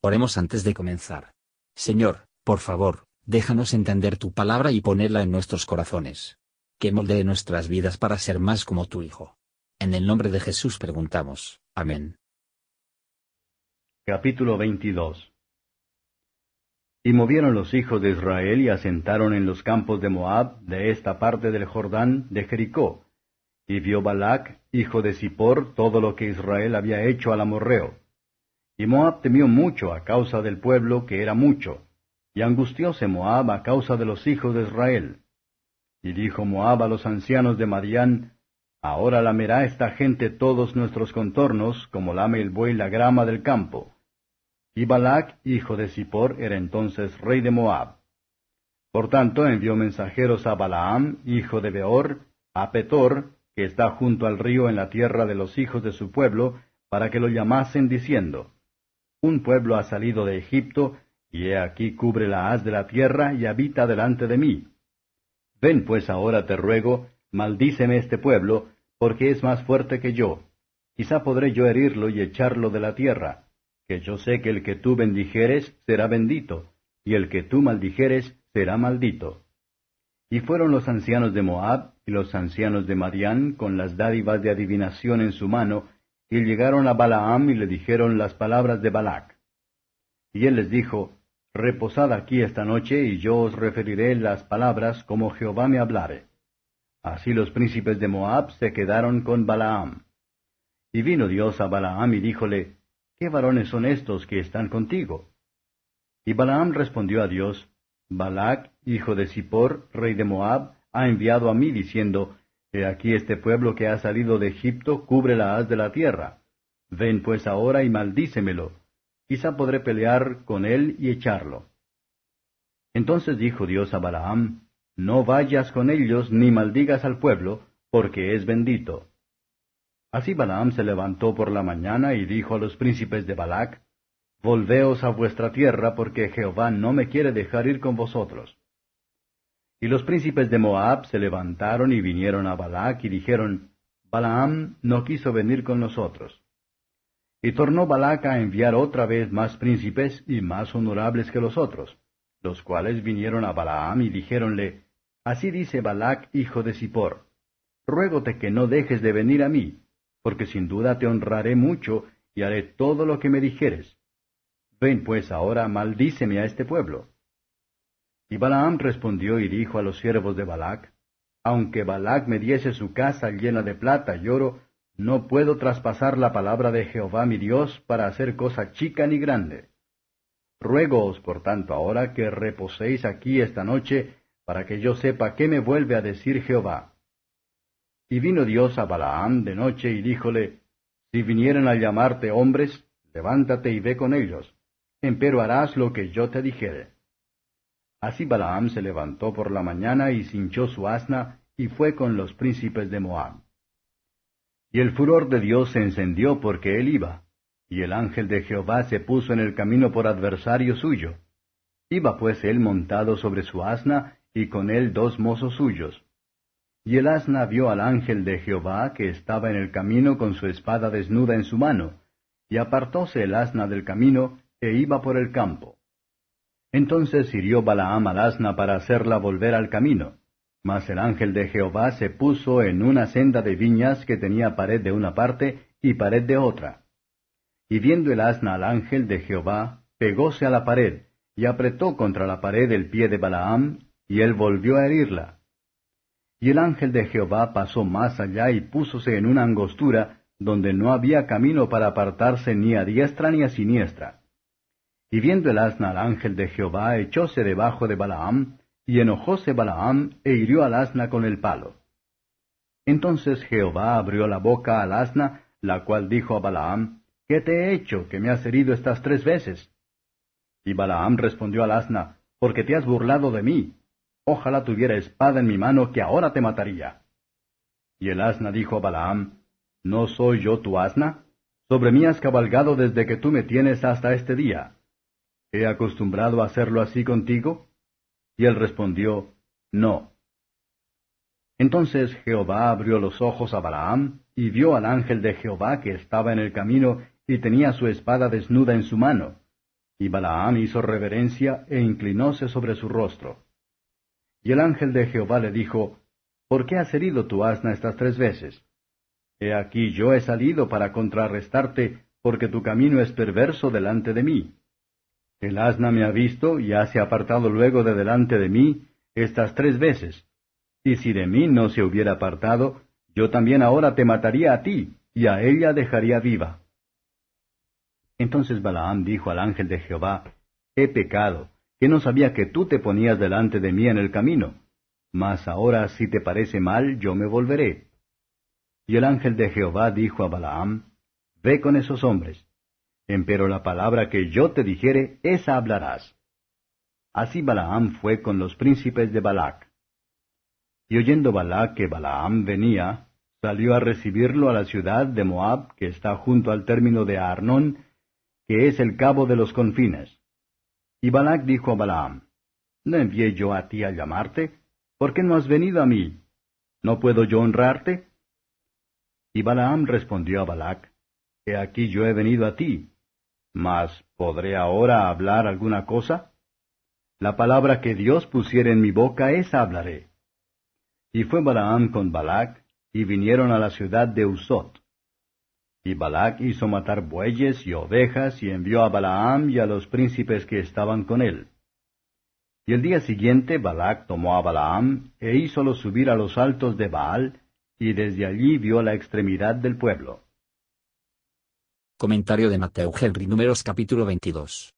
Oremos antes de comenzar. Señor, por favor, déjanos entender tu palabra y ponerla en nuestros corazones. Que moldee nuestras vidas para ser más como tu Hijo. En el nombre de Jesús preguntamos. Amén. Capítulo 22 Y movieron los hijos de Israel y asentaron en los campos de Moab, de esta parte del Jordán, de Jericó. Y vio Balac, hijo de Zippor, todo lo que Israel había hecho al amorreo y Moab temió mucho a causa del pueblo, que era mucho, y angustióse Moab a causa de los hijos de Israel. Y dijo Moab a los ancianos de Madián, Ahora lamerá esta gente todos nuestros contornos, como lame el buey la grama del campo. Y Balac, hijo de Zippor, era entonces rey de Moab. Por tanto envió mensajeros a Balaam, hijo de Beor, a Petor, que está junto al río en la tierra de los hijos de su pueblo, para que lo llamasen diciendo, un pueblo ha salido de Egipto, y he aquí cubre la haz de la tierra y habita delante de mí. Ven pues ahora te ruego, maldíceme este pueblo, porque es más fuerte que yo. Quizá podré yo herirlo y echarlo de la tierra, que yo sé que el que tú bendijeres será bendito, y el que tú maldijeres será maldito. Y fueron los ancianos de Moab y los ancianos de Madián con las dádivas de adivinación en su mano, y llegaron a Balaam y le dijeron las palabras de Balac. Y él les dijo, Reposad aquí esta noche, y yo os referiré las palabras como Jehová me hablare. Así los príncipes de Moab se quedaron con Balaam. Y vino Dios a Balaam y díjole, ¿Qué varones son estos que están contigo? Y Balaam respondió a Dios, Balac, hijo de Zippor, rey de Moab, ha enviado a mí diciendo, He aquí este pueblo que ha salido de Egipto cubre la haz de la tierra. Ven pues ahora y maldícemelo. Quizá podré pelear con él y echarlo. Entonces dijo Dios a Balaam, No vayas con ellos ni maldigas al pueblo, porque es bendito. Así Balaam se levantó por la mañana y dijo a los príncipes de Balac, Volveos a vuestra tierra, porque Jehová no me quiere dejar ir con vosotros. Y los príncipes de Moab se levantaron y vinieron a Balac y dijeron, Balaam no quiso venir con nosotros. Y tornó Balac a enviar otra vez más príncipes y más honorables que los otros, los cuales vinieron a Balaam y dijéronle, Así dice Balac, hijo de Zippor, ruégote que no dejes de venir a mí, porque sin duda te honraré mucho y haré todo lo que me dijeres. Ven pues ahora, maldíceme a este pueblo. Y Balaam respondió y dijo a los siervos de Balac, Aunque Balac me diese su casa llena de plata y oro, no puedo traspasar la palabra de Jehová mi Dios para hacer cosa chica ni grande. Ruégoos, por tanto, ahora que reposéis aquí esta noche, para que yo sepa qué me vuelve a decir Jehová. Y vino Dios a Balaam de noche y díjole, Si vinieren a llamarte hombres, levántate y ve con ellos, empero harás lo que yo te dijere. Así Balaam se levantó por la mañana y cinchó su asna, y fue con los príncipes de Moab. Y el furor de Dios se encendió porque él iba, y el ángel de Jehová se puso en el camino por adversario suyo. Iba pues él montado sobre su asna, y con él dos mozos suyos. Y el asna vio al ángel de Jehová que estaba en el camino con su espada desnuda en su mano, y apartóse el asna del camino, e iba por el campo. Entonces hirió Balaam al asna para hacerla volver al camino. Mas el ángel de Jehová se puso en una senda de viñas que tenía pared de una parte y pared de otra. Y viendo el asna al ángel de Jehová, pegóse a la pared, y apretó contra la pared el pie de Balaam, y él volvió a herirla. Y el ángel de Jehová pasó más allá y púsose en una angostura, donde no había camino para apartarse ni a diestra ni a siniestra. Y viendo el asna al ángel de Jehová, echóse debajo de Balaam, y enojóse Balaam, e hirió al asna con el palo. Entonces Jehová abrió la boca al asna, la cual dijo a Balaam, ¿Qué te he hecho, que me has herido estas tres veces? Y Balaam respondió al asna, Porque te has burlado de mí. Ojalá tuviera espada en mi mano, que ahora te mataría. Y el asna dijo a Balaam, ¿No soy yo tu asna? Sobre mí has cabalgado desde que tú me tienes hasta este día. ¿He acostumbrado a hacerlo así contigo? Y él respondió, No. Entonces Jehová abrió los ojos a Balaam, y vio al ángel de Jehová que estaba en el camino, y tenía su espada desnuda en su mano. Y Balaam hizo reverencia e inclinóse sobre su rostro. Y el ángel de Jehová le dijo, ¿Por qué has herido tu asna estas tres veces? He aquí yo he salido para contrarrestarte, porque tu camino es perverso delante de mí. El asna me ha visto y hase apartado luego de delante de mí estas tres veces. Y si de mí no se hubiera apartado, yo también ahora te mataría a ti, y a ella dejaría viva. Entonces Balaam dijo al ángel de Jehová, He pecado, que no sabía que tú te ponías delante de mí en el camino. Mas ahora si te parece mal, yo me volveré. Y el ángel de Jehová dijo a Balaam, Ve con esos hombres. Empero la palabra que yo te dijere, esa hablarás. Así Balaam fue con los príncipes de Balac. Y oyendo Balac que Balaam venía, salió a recibirlo a la ciudad de Moab, que está junto al término de Arnón, que es el cabo de los confines. Y Balac dijo a Balaam, ¿No envié yo a ti a llamarte? ¿Por qué no has venido a mí? ¿No puedo yo honrarte? Y Balaam respondió a Balac, He aquí yo he venido a ti, mas ¿podré ahora hablar alguna cosa? La palabra que Dios pusiere en mi boca, esa hablaré. Y fue Balaam con Balac, y vinieron a la ciudad de Usot. Y Balac hizo matar bueyes y ovejas y envió a Balaam y a los príncipes que estaban con él. Y el día siguiente Balac tomó a Balaam e hízolo subir a los altos de Baal, y desde allí vio la extremidad del pueblo. Comentario de Mateo Henry Números capítulo 22.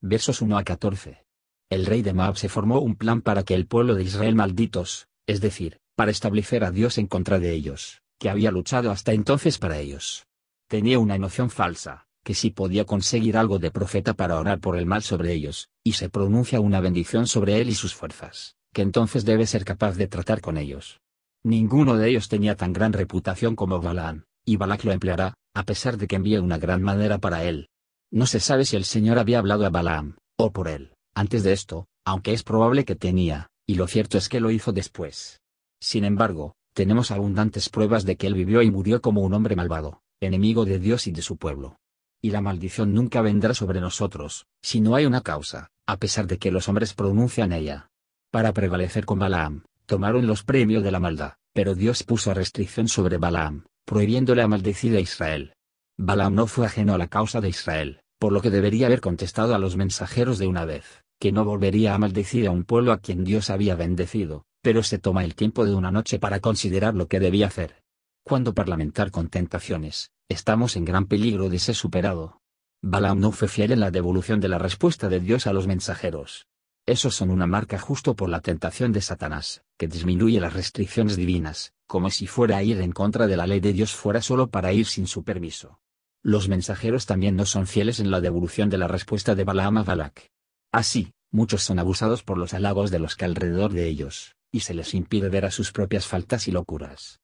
Versos 1 a 14. El rey de Moab se formó un plan para que el pueblo de Israel malditos, es decir, para establecer a Dios en contra de ellos, que había luchado hasta entonces para ellos, tenía una noción falsa, que si podía conseguir algo de profeta para orar por el mal sobre ellos, y se pronuncia una bendición sobre él y sus fuerzas, que entonces debe ser capaz de tratar con ellos. Ninguno de ellos tenía tan gran reputación como Balaam, y Balak lo empleará, a pesar de que envíe una gran madera para él. No se sabe si el Señor había hablado a Balaam, o por él, antes de esto, aunque es probable que tenía, y lo cierto es que lo hizo después. Sin embargo, tenemos abundantes pruebas de que él vivió y murió como un hombre malvado, enemigo de Dios y de su pueblo. Y la maldición nunca vendrá sobre nosotros, si no hay una causa, a pesar de que los hombres pronuncian ella. Para prevalecer con Balaam, tomaron los premios de la maldad, pero Dios puso restricción sobre Balaam, prohibiéndole a maldecir a Israel. Balaam no fue ajeno a la causa de Israel, por lo que debería haber contestado a los mensajeros de una vez, que no volvería a maldecir a un pueblo a quien Dios había bendecido, pero se toma el tiempo de una noche para considerar lo que debía hacer. Cuando parlamentar con tentaciones, estamos en gran peligro de ser superado. Balaam no fue fiel en la devolución de la respuesta de Dios a los mensajeros. Esos son una marca justo por la tentación de Satanás, que disminuye las restricciones divinas, como si fuera a ir en contra de la ley de Dios fuera solo para ir sin su permiso. Los mensajeros también no son fieles en la devolución de la respuesta de Balaam a Balak. Así, muchos son abusados por los halagos de los que alrededor de ellos, y se les impide ver a sus propias faltas y locuras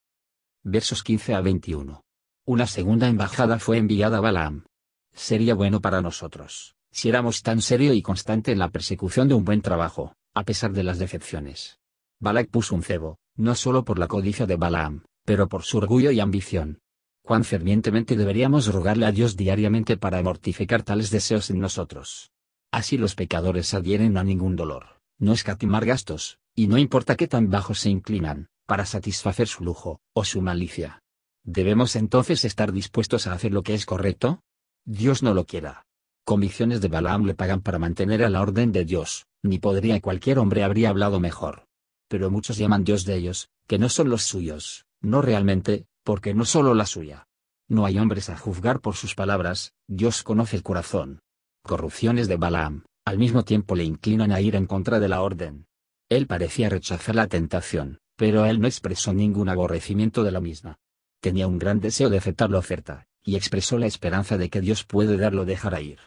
versos 15 a 21. Una segunda embajada fue enviada a Balaam. Sería bueno para nosotros, si éramos tan serio y constante en la persecución de un buen trabajo, a pesar de las decepciones. Balak puso un cebo, no solo por la codicia de Balaam, pero por su orgullo y ambición. Cuán fervientemente deberíamos rogarle a Dios diariamente para mortificar tales deseos en nosotros. Así los pecadores adhieren a ningún dolor, no escatimar gastos, y no importa qué tan bajos se inclinan, para satisfacer su lujo, o su malicia. ¿Debemos entonces estar dispuestos a hacer lo que es correcto? Dios no lo quiera. Convicciones de Balaam le pagan para mantener a la orden de Dios, ni podría cualquier hombre habría hablado mejor. Pero muchos llaman Dios de ellos, que no son los suyos, no realmente, porque no solo la suya. No hay hombres a juzgar por sus palabras, Dios conoce el corazón. Corrupciones de Balaam, al mismo tiempo le inclinan a ir en contra de la orden. Él parecía rechazar la tentación, pero él no expresó ningún aborrecimiento de la misma. Tenía un gran deseo de aceptar la oferta, y expresó la esperanza de que Dios puede darlo dejar ir.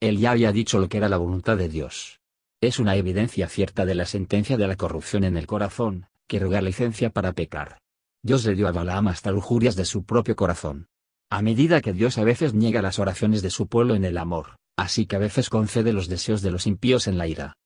Él ya había dicho lo que era la voluntad de Dios. Es una evidencia cierta de la sentencia de la corrupción en el corazón, que rogar licencia para pecar. Dios le dio a Balaam hasta lujurias de su propio corazón. A medida que Dios a veces niega las oraciones de su pueblo en el amor, así que a veces concede los deseos de los impíos en la ira.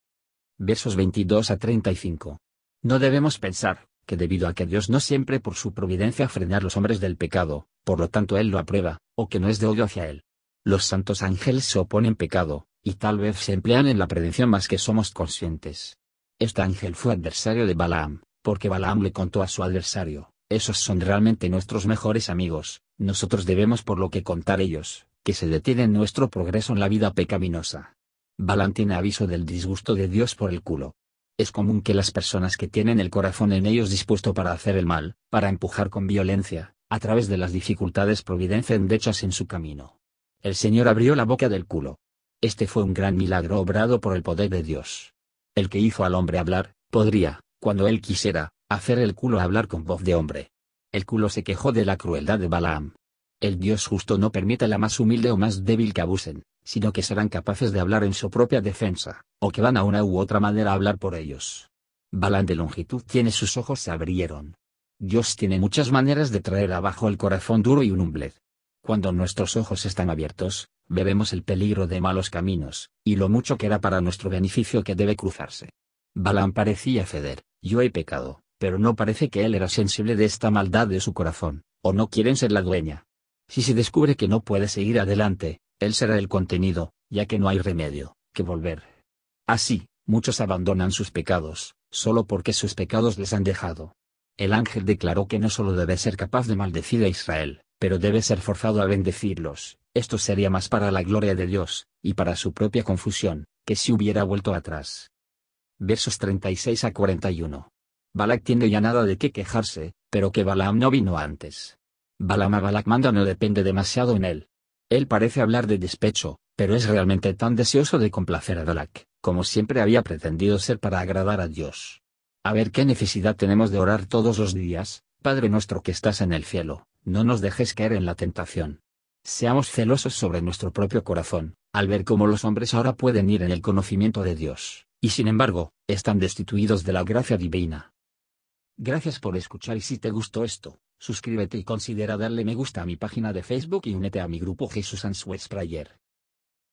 Versos 22 a 35. No debemos pensar, que debido a que Dios no siempre por su providencia frena a los hombres del pecado, por lo tanto Él lo aprueba, o que no es de odio hacia Él. Los santos ángeles se oponen pecado, y tal vez se emplean en la prevención más que somos conscientes. Este ángel fue adversario de Balaam, porque Balaam le contó a su adversario, esos son realmente nuestros mejores amigos, nosotros debemos por lo que contar ellos, que se detienen nuestro progreso en la vida pecaminosa. Balaam tiene aviso del disgusto de Dios por el culo. Es común que las personas que tienen el corazón en ellos dispuesto para hacer el mal, para empujar con violencia, a través de las dificultades providencien dechas en su camino. El Señor abrió la boca del culo. Este fue un gran milagro obrado por el poder de Dios. El que hizo al hombre hablar, podría, cuando él quisiera, hacer el culo hablar con voz de hombre. El culo se quejó de la crueldad de Balaam. El Dios justo no permite a la más humilde o más débil que abusen, sino que serán capaces de hablar en su propia defensa, o que van a una u otra manera a hablar por ellos. Balaam de longitud tiene sus ojos se abrieron. Dios tiene muchas maneras de traer abajo el corazón duro y un humbled. Cuando nuestros ojos están abiertos, bebemos el peligro de malos caminos, y lo mucho que era para nuestro beneficio que debe cruzarse. Balaam parecía ceder, yo he pecado, pero no parece que él era sensible de esta maldad de su corazón, o no quieren ser la dueña. Si se descubre que no puede seguir adelante, él será el contenido, ya que no hay remedio, que volver. Así, muchos abandonan sus pecados, solo porque sus pecados les han dejado. El ángel declaró que no solo debe ser capaz de maldecir a Israel, pero debe ser forzado a bendecirlos, esto sería más para la gloria de Dios, y para su propia confusión, que si hubiera vuelto atrás. Versos 36 a 41. Balak tiene ya nada de qué quejarse, pero que Balaam no vino antes. Balaam a Balak manda no depende demasiado en él. Él parece hablar de despecho, pero es realmente tan deseoso de complacer a Balak, como siempre había pretendido ser para agradar a Dios. A ver qué necesidad tenemos de orar todos los días, Padre nuestro que estás en el cielo, no nos dejes caer en la tentación. Seamos celosos sobre nuestro propio corazón, al ver cómo los hombres ahora pueden ir en el conocimiento de Dios, y sin embargo, están destituidos de la gracia divina. Gracias por escuchar y si te gustó esto, suscríbete y considera darle me gusta a mi página de Facebook y únete a mi grupo Jesús Answers Prayer.